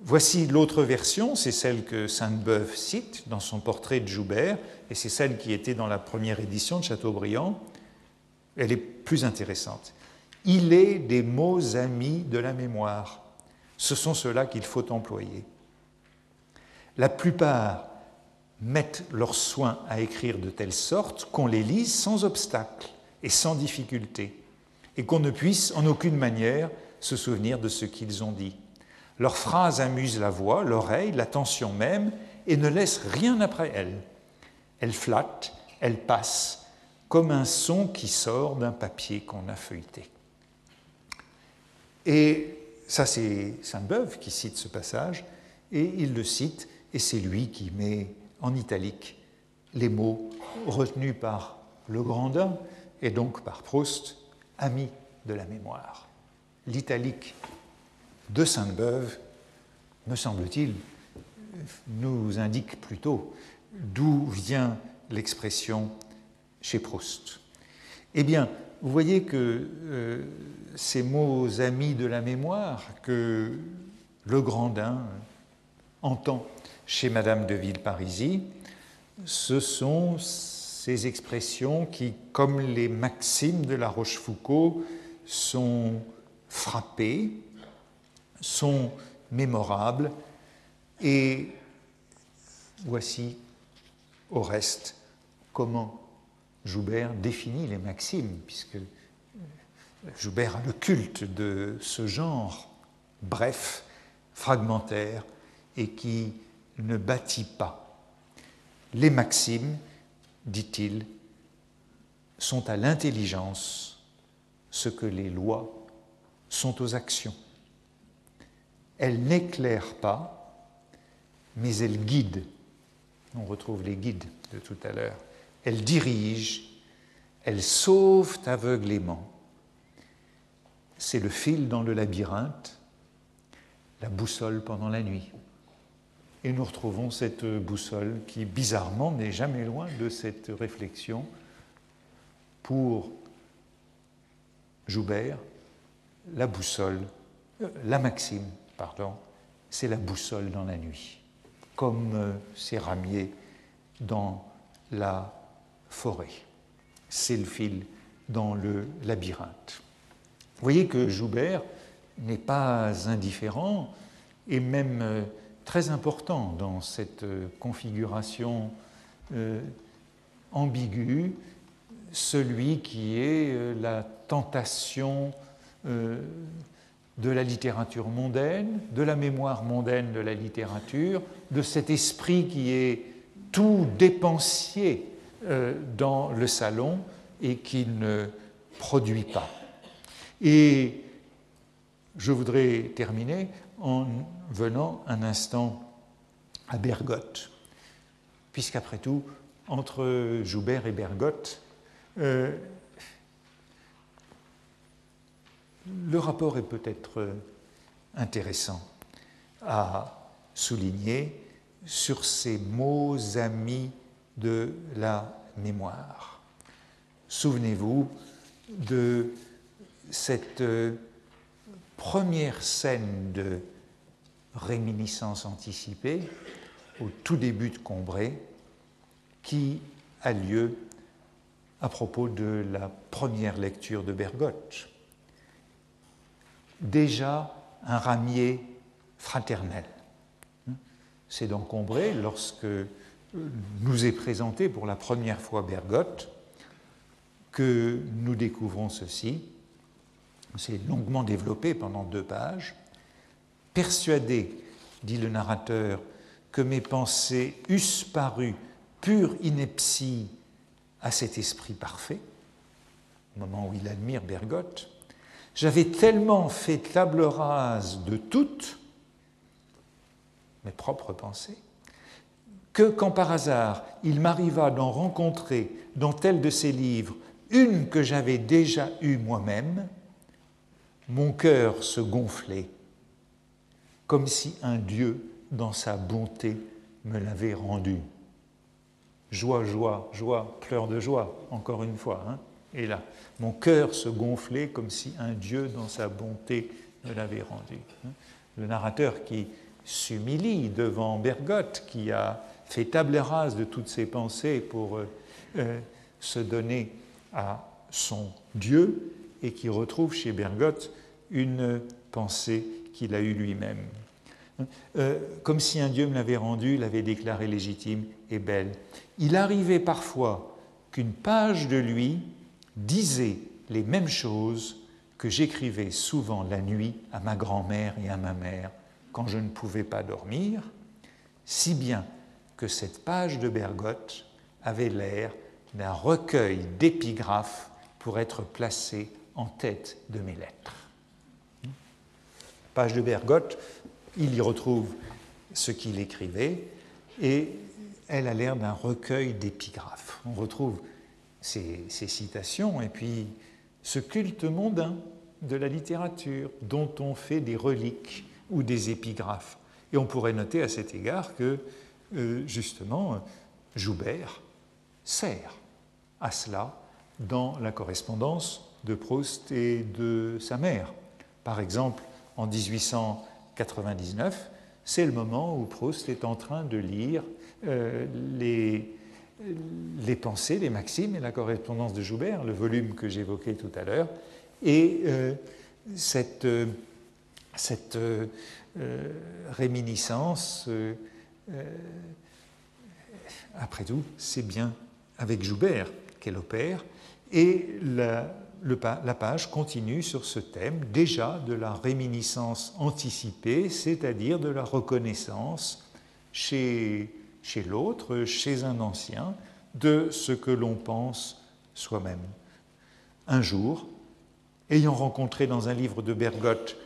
Voici l'autre version, c'est celle que Sainte-Beuve cite dans son portrait de Joubert, et c'est celle qui était dans la première édition de Chateaubriand. Elle est plus intéressante. Il est des mots amis de la mémoire. Ce sont ceux-là qu'il faut employer. La plupart mettent leur soin à écrire de telle sorte qu'on les lise sans obstacle et sans difficulté, et qu'on ne puisse en aucune manière se souvenir de ce qu'ils ont dit. Leurs phrases amusent la voix, l'oreille, l'attention même, et ne laissent rien après elles. Elles flattent, elles passent, comme un son qui sort d'un papier qu'on a feuilleté. Et ça, c'est Sainte-Beuve qui cite ce passage, et il le cite, et c'est lui qui met en italique les mots retenus par le Grandin et donc par Proust, ami de la mémoire. L'italique de Sainte-Beuve, me semble-t-il, nous indique plutôt d'où vient l'expression chez Proust. Eh bien, vous voyez que euh, ces mots amis de la mémoire que le Grandin entend chez Madame de Villeparisis, ce sont ces expressions qui, comme les maximes de la Rochefoucauld, sont frappées, sont mémorables, et voici au reste comment Joubert définit les maximes, puisque Joubert a le culte de ce genre bref, fragmentaire, et qui ne bâtit pas. Les maximes, dit-il, sont à l'intelligence ce que les lois sont aux actions. Elles n'éclairent pas, mais elles guident. On retrouve les guides de tout à l'heure. Elles dirigent, elles sauvent aveuglément. C'est le fil dans le labyrinthe, la boussole pendant la nuit et nous retrouvons cette boussole qui, bizarrement, n'est jamais loin de cette réflexion. Pour Joubert, la boussole, euh, la maxime, pardon, c'est la boussole dans la nuit, comme euh, ces ramiers dans la forêt. C'est le fil dans le labyrinthe. Vous voyez que Joubert n'est pas indifférent et même euh, très important dans cette euh, configuration euh, ambiguë, celui qui est la tentation de la littérature mondaine, de la mémoire mondaine de la littérature, de cet esprit qui est tout dépensier dans le salon et qui ne produit pas. Et je voudrais terminer en venant un instant à Bergotte, puisqu'après tout, entre Joubert et Bergotte, euh, le rapport est peut-être intéressant à souligner sur ces mots amis de la mémoire. Souvenez-vous de cette première scène de réminiscence anticipée au tout début de Combray qui a lieu à propos de la première lecture de Bergotte. Déjà un ramier fraternel. c'est d'encombrer lorsque nous est présenté pour la première fois Bergotte que nous découvrons ceci. C'est longuement développé pendant deux pages. Persuadé, dit le narrateur, que mes pensées eussent paru pure ineptie à cet esprit parfait, au moment où il admire Bergotte, j'avais tellement fait table rase de toutes mes propres pensées que quand par hasard il m'arriva d'en rencontrer dans tel de ces livres une que j'avais déjà eue moi-même, mon cœur se gonflait, comme si un Dieu, dans sa bonté, me l'avait rendu. Joie, joie, joie, pleurs de joie, encore une fois. Hein. Et là, mon cœur se gonflait comme si un Dieu, dans sa bonté, me l'avait rendu. Hein. Le narrateur qui s'humilie devant Bergotte, qui a fait table rase de toutes ses pensées pour euh, euh, se donner à son Dieu et qui retrouve chez Bergotte une pensée qu'il a eue lui-même. Euh, comme si un Dieu me l'avait rendu, l'avait déclaré légitime et belle. Il arrivait parfois qu'une page de lui disait les mêmes choses que j'écrivais souvent la nuit à ma grand-mère et à ma mère quand je ne pouvais pas dormir, si bien que cette page de Bergotte avait l'air d'un recueil d'épigraphes pour être placé en tête de mes lettres. Page de Bergotte, il y retrouve ce qu'il écrivait et elle a l'air d'un recueil d'épigraphes. On retrouve ces, ces, citations et puis ce culte mondain de la littérature dont on fait des reliques ou des épigraphes. Et on pourrait noter à cet égard que, euh, justement, Joubert sert à cela dans la correspondance de Proust et de sa mère. Par exemple, en 1899, c'est le moment où Proust est en train de lire euh, les, pensées, les maximes et la correspondance de Joubert, le volume que j'évoquais tout à l'heure. Et euh, cette réminiscence, après tout, c'est bien avec Joubert qu'elle opère, et la, page continue sur ce thème déjà de la réminiscence anticipée, c'est-à-dire de la reconnaissance chez l'autre, chez un ancien, de ce que l'on pense soi-même. Un jour, ayant rencontré dans un livre de Bergotte,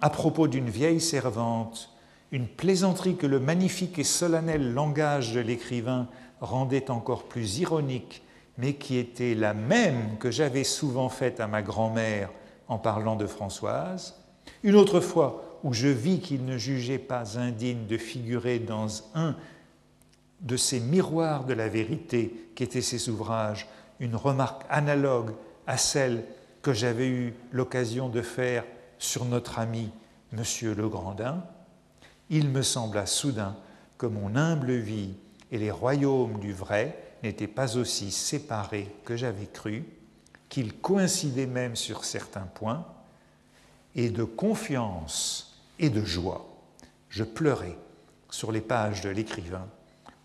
à propos d'une vieille servante, une plaisanterie que le magnifique et solennel langage de l'écrivain rendait encore plus ironique, mais qui était la même que j'avais souvent faite à ma grand-mère en parlant de Françoise. Une autre fois où je vis qu'il ne jugeait pas indigne de figurer dans un de ces miroirs de la vérité qu'étaient ses ouvrages, une remarque analogue à celle que j'avais eu l'occasion de faire sur notre ami Monsieur le Grandin, il me sembla soudain que mon humble vie et les royaumes du vrai n'étaient pas aussi séparés que j'avais cru, qu'ils coïncidaient même sur certains points, et de confiance et de joie, je pleurais sur les pages de l'écrivain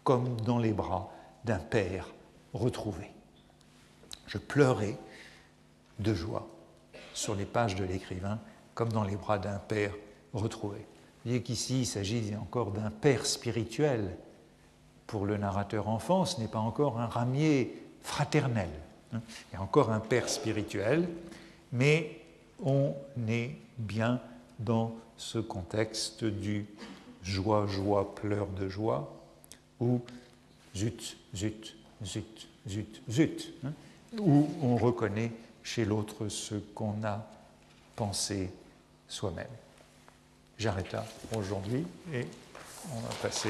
comme dans les bras d'un père retrouvé. Je pleurais de joie sur les pages de l'écrivain comme dans les bras d'un père retrouvé. Vous voyez qu'ici, il s'agit encore d'un père spirituel pour le narrateur enfant, ce n'est pas encore un ramier fraternel. Hein. Il y a encore un père spirituel, mais on est bien dans ce contexte du joie, joie, pleurs de joie, ou zut, zut, zut, zut, zut, hein, où on reconnaît chez l'autre ce qu'on a pensé soi-même. J'arrête là aujourd'hui et on va passer